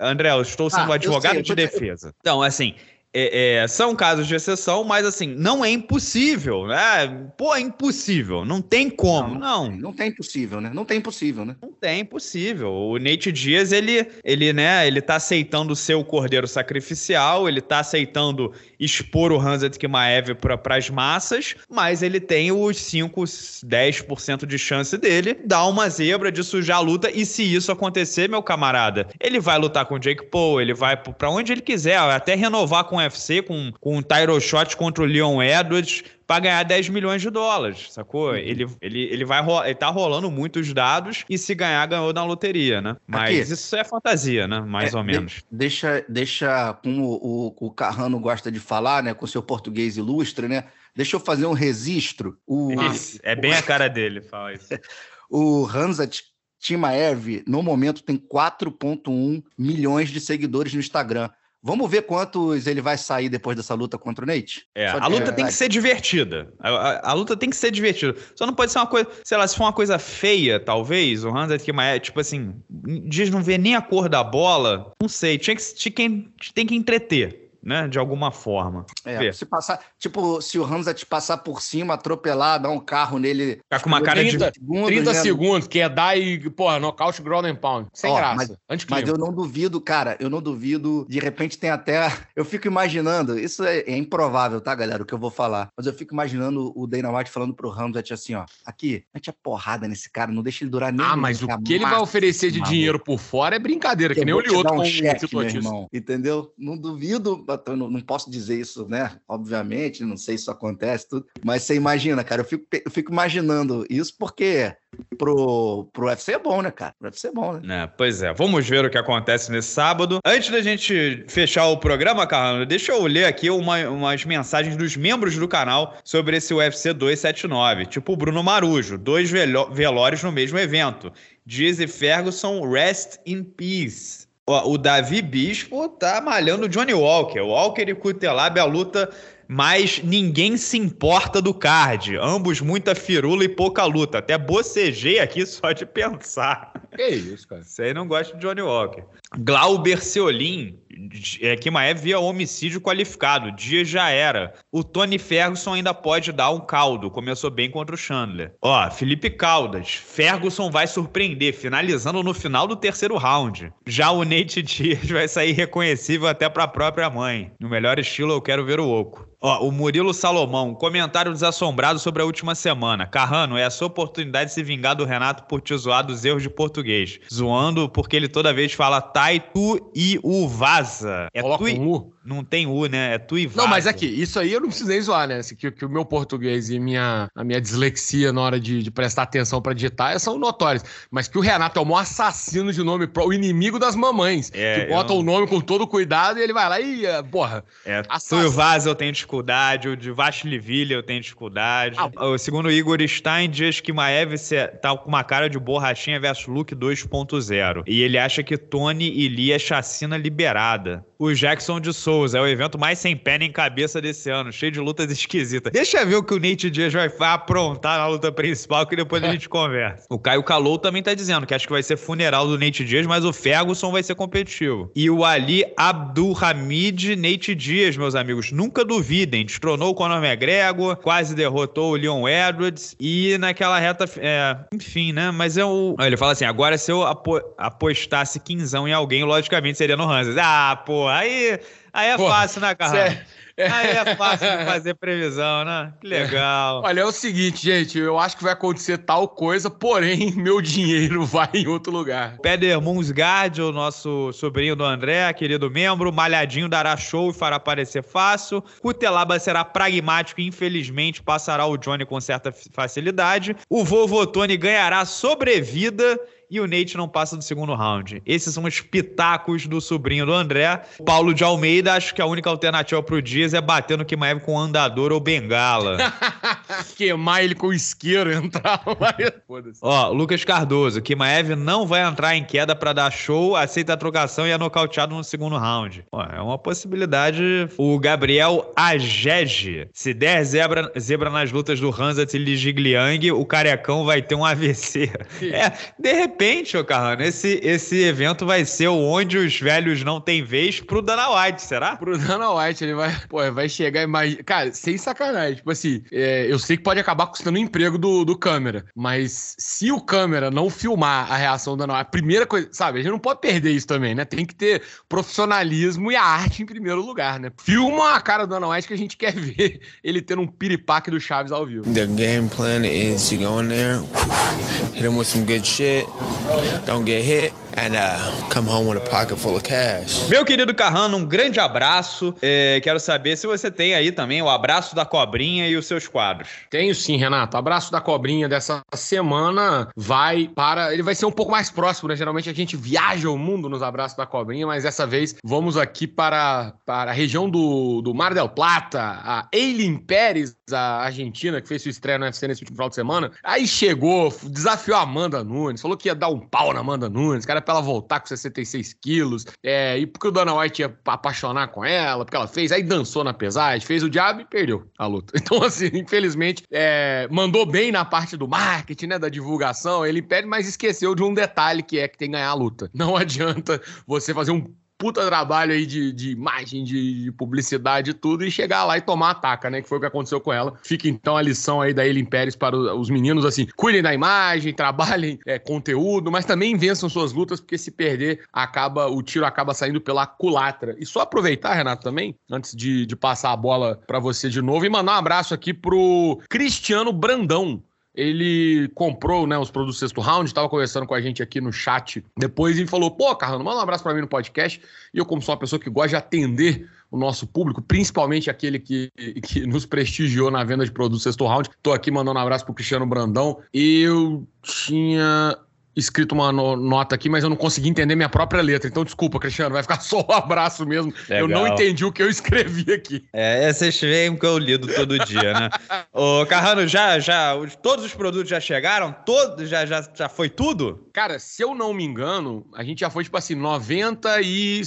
André, eu estou sendo ah, advogado sei, de defesa. Então, assim, é, é, são casos de exceção, mas assim, não é impossível, né? Pô, é impossível, não tem como, não. Não, não tem impossível, né? Não tem impossível, né? Não tem impossível. O Nate Dias, ele, ele, né, ele tá aceitando ser o cordeiro sacrificial, ele tá aceitando expor o Hanzat Kimaev para as massas, mas ele tem os 5, 10% de chance dele dar uma zebra de sujar a luta, e se isso acontecer, meu camarada, ele vai lutar com o Jake Paul, ele vai para onde ele quiser, até renovar com UFC, com, com um Tyro Shot contra o Leon Edwards, para ganhar 10 milhões de dólares, sacou? Uhum. Ele, ele, ele vai ele tá rolando muitos dados e se ganhar, ganhou na loteria, né? Mas Aqui. isso é fantasia, né? Mais é, ou menos. De, deixa, deixa, como o, o Carrano gosta de falar, né? Com seu português ilustre, né? Deixa eu fazer um registro. O, é bem a cara dele, fala isso. o Hanzat Timaev, no momento, tem 4,1 milhões de seguidores no Instagram. Vamos ver quantos ele vai sair depois dessa luta contra o Nate? É, a luta tem que ser divertida. A, a- a luta tem que ser divertida. Só não pode ser uma coisa, sei lá, se for uma coisa feia, talvez, o Hans é tipo assim, dias não vê nem a cor da bola, não sei, tinha que, tinha que- tem que entreter, né, de alguma forma. É, se passar, tipo, se o Hamza te passar por cima, atropelar, dar um carro nele. Ficar com uma cara de 30, segundos, 30 né? segundos, que é dar e, porra, nocaute ground and pound. Sem Ó, graça. mas- Mas eu não duvido, cara, eu não duvido. De repente tem até. Eu fico imaginando, isso é, é improvável, tá, galera, o que eu vou falar. Mas eu fico imaginando o Dana White falando pro Hamzat assim, ó. Aqui, mete a porrada nesse cara, não deixa ele durar nem. Ah, mas o que ele vai oferecer de dinheiro por fora é brincadeira, que, nem o Lioto um com cheque, irmão, entendeu? Não duvido, eu não, não posso dizer isso, né? Obviamente, não sei se isso acontece, tudo. Mas você imagina, cara, eu fico, eu fico imaginando isso porque pro, pro UFC é bom, né, cara? Pro UFC é bom, né? Né, pois é, vamos ver o que acontece nesse sábado. Antes da gente fechar o programa, Carlos, deixa eu ler aqui uma- umas mensagens dos membros do canal sobre esse UFC 279. Tipo o Bruno Marujo, dois veló- velórios no mesmo evento. Dias e Ferguson, rest in peace. Ó, o Davi Bispo tá malhando o Johnny Walker. Walker e Cutelab a luta, mas ninguém se importa do card. Ambos muita firula e pouca luta. Até bocejei aqui só de pensar. Que isso, cara. Você aí não gosta de Johnny Walker. Glauber Seolim, é, Kimaev via homicídio qualificado. Dia já era. O Tony Ferguson ainda pode dar um caldo. Começou bem contra o Chandler. Ó, Felipe Caldas. Ferguson vai surpreender, finalizando no final do terceiro round. Já o Nate Dias vai sair reconhecível até pra própria mãe. No melhor estilo, eu quero ver o Oco. Ó, o Murilo Salomão, comentário desassombrado sobre a última semana. Carrano, é a sua oportunidade de se vingar do Renato por te zoar dos erros de português. Zoando porque ele toda vez fala tai, tu e o vaza. É Coloca e... um U. Não tem U, né? É tu e. Não, mas aqui, isso aí eu não preciso nem zoar, né? Que, que o meu português e minha, a minha dislexia na hora de, de prestar atenção pra digitar são notórios. Mas que o Renato é o maior assassino de nome, o inimigo das mamães. É, que bota o nome com todo cuidado e ele vai lá e, eh, porra, É, tu Assassino. e o Vaza eu tenho dificuldade, o de Vashliville eu tenho dificuldade. Ah. O segundo o Igor Stein diz que Maev tá com uma cara de borrachinha versus Luke 2.0. E ele acha que Tony e Lee é chacina liberada. O Jackson de Souza é o evento mais sem pé nem cabeça desse ano, cheio de lutas esquisitas. Deixa eu ver o que o Nate Diaz vai aprontar na luta principal, que depois a gente conversa. O Caio Calou também tá dizendo que acho que vai ser funeral do Nate Diaz, mas o Ferguson vai ser competitivo. E o Ali Abdulhamid Nate Diaz, meus amigos, nunca duvidem. Destronou o Conor McGregor, quase derrotou o Leon Edwards e naquela reta, é, enfim, né? Mas é o... Ele fala assim, agora se eu apo- apostasse quinzão em alguém, logicamente seria no Hanses. Ah, pô, aí, aí é Pô, fácil, né, Carrão? sério. Aí é fácil de fazer previsão, né? Que legal. Olha, é o seguinte, gente, eu acho que vai acontecer tal coisa, porém, meu dinheiro vai em outro lugar. Peder Munsgard, o nosso sobrinho do André, querido membro, malhadinho dará show e fará parecer fácil. Cutelaba será pragmático e infelizmente passará o Johnny com certa facilidade. O vovô Tony ganhará sobrevida e o Nate não passa do segundo round. Esses são os pitacos do sobrinho do André. Paulo de Almeida, acho que a única alternativa pro Dias é bater no Kimaev com andador ou bengala. Queimar ele com isqueiro, entrar. Ó, Lucas Cardoso, Kimaev não vai entrar em queda pra dar show, aceita a trocação e é nocauteado no segundo round. Ó, é uma possibilidade. O Gabriel Agege, se der zebra, zebra nas lutas do Hanzat e Ligigliang, o carecão vai ter um AVC. É, de repente, ô Carrano, esse, esse evento vai ser o onde os velhos não têm vez pro Dana White, será? Pro Dana White, ele vai, pô, vai chegar e mais. Cara, sem sacanagem. Tipo assim, é, eu sei que pode acabar custando o emprego do, do câmera, mas se o câmera não filmar a reação do Dana White, a primeira coisa, sabe, a gente não pode perder isso também, né? Tem que ter profissionalismo e a arte em primeiro lugar, né? Filma a cara do Dana White que a gente quer ver ele tendo um piripaque do Chaves ao vivo. The game plan is to go in there, hit him with some good shit, don't get hit, and uh, come home with a pocket full of cash. Meu querido Carrano, um grande abraço. É, quero saber se você tem aí também o abraço da cobrinha e os seus quadros. Tenho sim, Renato. Abraço da cobrinha dessa semana vai para. Ele vai ser um pouco mais próximo, né? Geralmente a gente viaja o mundo nos abraços da cobrinha, mas dessa vez vamos aqui para, para a região do, do Mar del Plata. A Eileen Pérez, a argentina, que fez sua estreia no UFC nesse último final de semana. Aí chegou, desafiou a Amanda Nunes, falou que ia dar um pau na Amanda Nunes, era pra ela voltar com 66 quilos, é, e porque o Dana White ia apaixonar com ela, porque ela fez, aí dançou na pesagem, fez o diabo e perdeu a luta. Então, assim, infelizmente, é, mandou bem na parte do marketing, né, da divulgação, ele pede, mas esqueceu de um detalhe que é que tem que ganhar a luta. Não adianta você fazer um puta trabalho aí de, de imagem, de, de, publicidade e tudo, e chegar lá e tomar ataca, né? Que foi o que aconteceu com ela. Fica então a lição aí da Eileen Pérez para os meninos, assim, cuidem da imagem, trabalhem é, conteúdo, mas também vençam suas lutas, porque se perder, acaba o tiro acaba saindo pela culatra. E só aproveitar, Renato, também, antes de, de passar a bola para você de novo, e mandar um abraço aqui pro Cristiano Brandão ele comprou né, os produtos sexto round, estava conversando com a gente aqui no chat depois e falou: pô, Carrano, manda um abraço para mim no podcast. E eu, como sou uma pessoa que gosta de atender o nosso público, principalmente aquele que, que nos prestigiou na venda de produtos sexto round, estou aqui mandando um abraço pro Cristiano Brandão. Eu tinha escrito uma no nota aqui, mas eu não consegui entender minha própria letra. Então, desculpa, Cristiano, vai ficar só o um abraço mesmo. Legal. Eu não entendi o que eu escrevi aqui. É, vocês veem que eu lido todo dia, né? Ô, Carrano, já, já, todos os produtos já chegaram? Todo, já, já, já foi tudo? Cara, se eu não me engano, a gente já foi, tipo assim, 95%,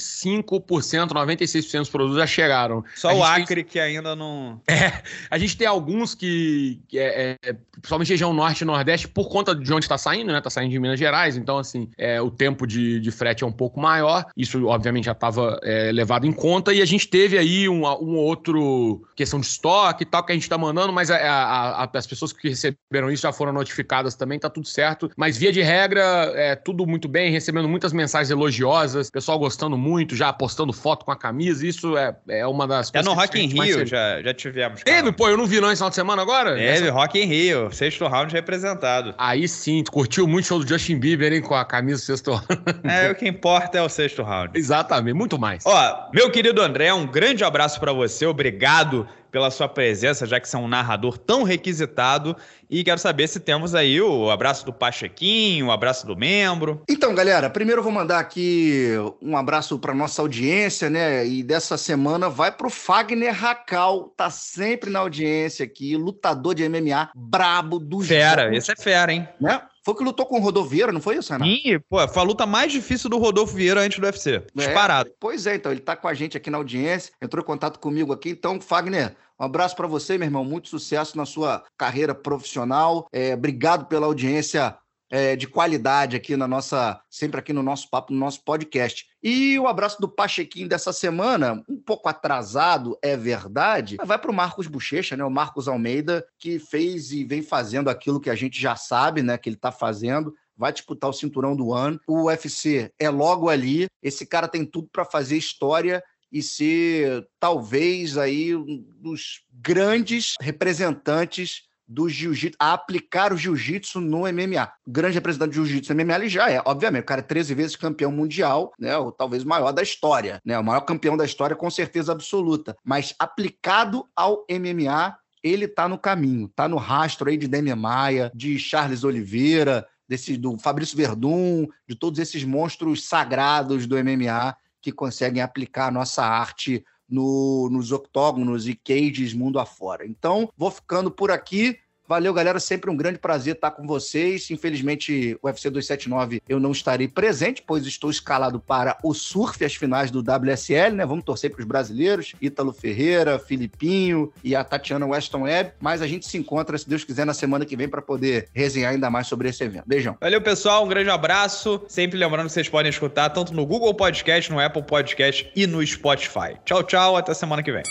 96% dos produtos já chegaram. Só o Acre tem... que ainda não... É, a gente tem alguns que, que é, é, principalmente região norte e nordeste, por conta de onde está saindo, né? Tá saindo de Minas Gerais, então, assim, é, o tempo de, de frete é um pouco maior. Isso, obviamente, já estava é, levado em conta. E a gente teve aí um, um outro questão de estoque e tal que a gente está mandando, mas a, a, a, as pessoas que receberam isso já foram notificadas também, tá tudo certo. Mas, via de regra, é tudo muito bem, recebendo muitas mensagens elogiosas, pessoal gostando muito, já postando foto com a camisa. Isso é, é uma das coisas. É no Rock in Rio, já, já tivemos. Cara. Teve, pô, eu não vi não esse final de semana agora? Teve, Essa... Rock in Rio, sexto round representado. Aí sim, curtiu muito o show do Justin Justin Bieber, hein, com a camisa do sexto round. É, o que importa é o sexto round. Exatamente, muito mais. Ó, meu querido André, um grande abraço para você, obrigado pela sua presença, já que você é um narrador tão requisitado. E quero saber se temos aí o abraço do Pachequinho, o abraço do membro. Então, galera, primeiro eu vou mandar aqui um abraço para nossa audiência, né? E dessa semana vai pro Fagner Racal, tá sempre na audiência aqui, lutador de MMA brabo do Fera, jogos, esse é fera, hein? Né? Foi que lutou com o Rodolfo Vieira, não foi isso, Renato? Sim, pô, foi a luta mais difícil do Rodolfo Vieira antes do UFC. É, disparado. Pois é, então, ele tá com a gente aqui na audiência, entrou em contato comigo aqui. Então, Fagner, um abraço para você, meu irmão. Muito sucesso na sua carreira profissional. É, obrigado pela audiência é, de qualidade aqui na nossa, sempre aqui no nosso papo, no nosso podcast. E o abraço do Pachequinho dessa semana, um pouco atrasado, é verdade, vai para o Marcos Bochecha, né? O Marcos Almeida, que fez e vem fazendo aquilo que a gente já sabe, né? Que ele está fazendo vai disputar o cinturão do ano. O UFC é logo ali. Esse cara tem tudo para fazer história e ser talvez aí um dos grandes representantes do jiu-jitsu, a aplicar o jiu-jitsu no MMA. Grande representante de jiu-jitsu no MMA ele já é, obviamente, o cara é 13 vezes campeão mundial, né, ou talvez maior da história, né, o maior campeão da história com certeza absoluta, mas aplicado ao MMA, ele tá no caminho, tá no rastro aí de Demian Maia, de Charles Oliveira, desse do Fabrício Verdun, de todos esses monstros sagrados do MMA que conseguem aplicar a nossa arte no, nos octógonos e cages mundo afora. Então, vou ficando por aqui. Valeu, galera. Sempre um grande prazer estar com vocês. Infelizmente, o UFC 279 eu não estarei presente, pois estou escalado para o surf, as finais do WSL, né? Vamos torcer para os brasileiros, Ítalo Ferreira, Filipinho e a Tatiana Weston Webb. Mas a gente se encontra, se Deus quiser, na semana que vem para poder resenhar ainda mais sobre esse evento. Beijão. Valeu, pessoal. Um grande abraço. Sempre lembrando que vocês podem escutar tanto no Google Podcast, no Apple Podcast e no Spotify. Tchau, tchau. Até semana que vem.